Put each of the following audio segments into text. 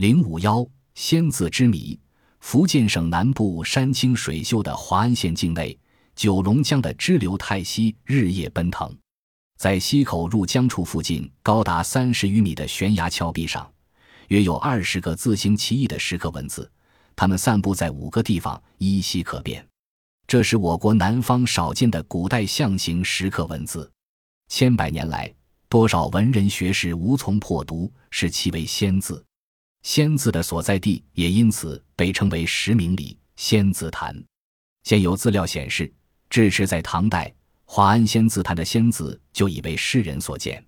零五幺仙字之谜：福建省南部山清水秀的华安县境内，九龙江的支流泰溪日夜奔腾，在溪口入江处附近，高达三十余米的悬崖峭壁上，约有二十个字形奇异的石刻文字，它们散布在五个地方，依稀可辨。这是我国南方少见的古代象形石刻文字，千百年来。多少文人学士无从破读，视其为仙字。仙字的所在地也因此被称为石明里仙字坛。现有资料显示，至迟在唐代，华安仙字坛的仙字就已为诗人所见。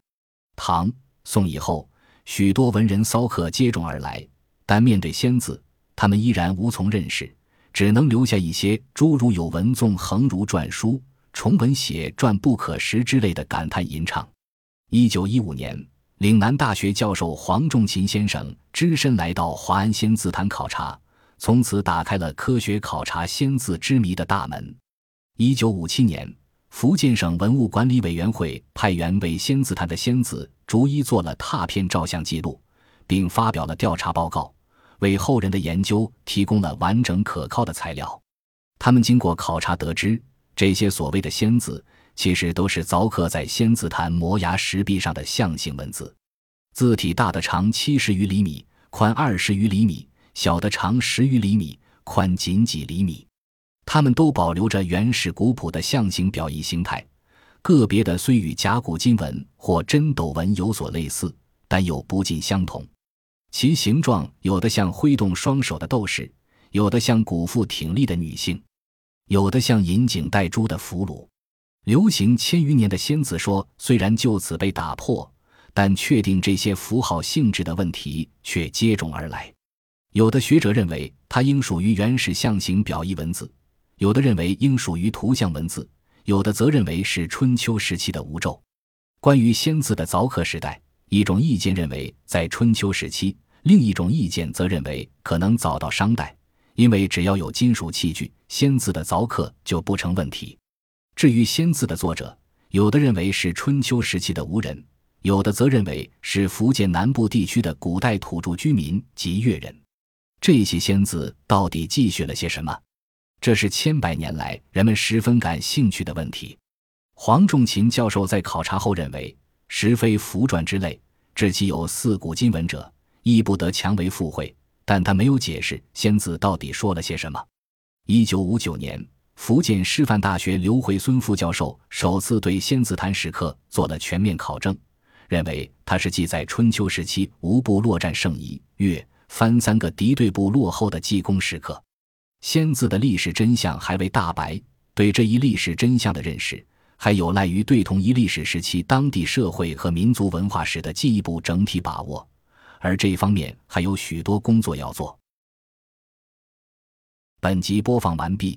唐、宋以后，许多文人骚客接踵而来，但面对仙字，他们依然无从认识，只能留下一些诸如“有文纵横如篆书，重文写篆不可识”之类的感叹吟唱。一九一五年，岭南大学教授黄仲勤先生只身来到华安仙字坛考察，从此打开了科学考察仙字之谜的大门。一九五七年，福建省文物管理委员会派员为仙字坛的仙字逐一做了拓片照相记录，并发表了调查报告，为后人的研究提供了完整可靠的材料。他们经过考察得知，这些所谓的仙字。其实都是凿刻在仙字坛摩崖石壁上的象形文字，字体大的长七十余厘米，宽二十余厘米；小的长十余厘米，宽仅几厘米。它们都保留着原始古朴的象形表意形态，个别的虽与甲骨金文或真斗文有所类似，但又不尽相同。其形状有的像挥动双手的斗士，有的像古腹挺立的女性，有的像引颈带珠的俘虏。流行千余年的仙字说虽然就此被打破，但确定这些符号性质的问题却接踵而来。有的学者认为它应属于原始象形表意文字，有的认为应属于图像文字，有的则认为是春秋时期的吴咒。关于仙字的凿刻时代，一种意见认为在春秋时期，另一种意见则认为可能早到商代，因为只要有金属器具，仙字的凿刻就不成问题。至于“仙”字的作者，有的认为是春秋时期的吴人，有的则认为是福建南部地区的古代土著居民及越人。这些“仙”字到底记叙了些什么？这是千百年来人们十分感兴趣的问题。黄仲琴教授在考察后认为，实非符篆之类，至其有四古今文者，亦不得强为附会。但他没有解释“仙”字到底说了些什么。一九五九年。福建师范大学刘回孙副教授首次对仙字坛石刻做了全面考证，认为它是记载春秋时期吴部落战胜夷、越、番三个敌对部落后的济公石刻。仙字的历史真相还未大白，对这一历史真相的认识还有赖于对同一历史时期当地社会和民族文化史的进一步整体把握，而这一方面还有许多工作要做。本集播放完毕。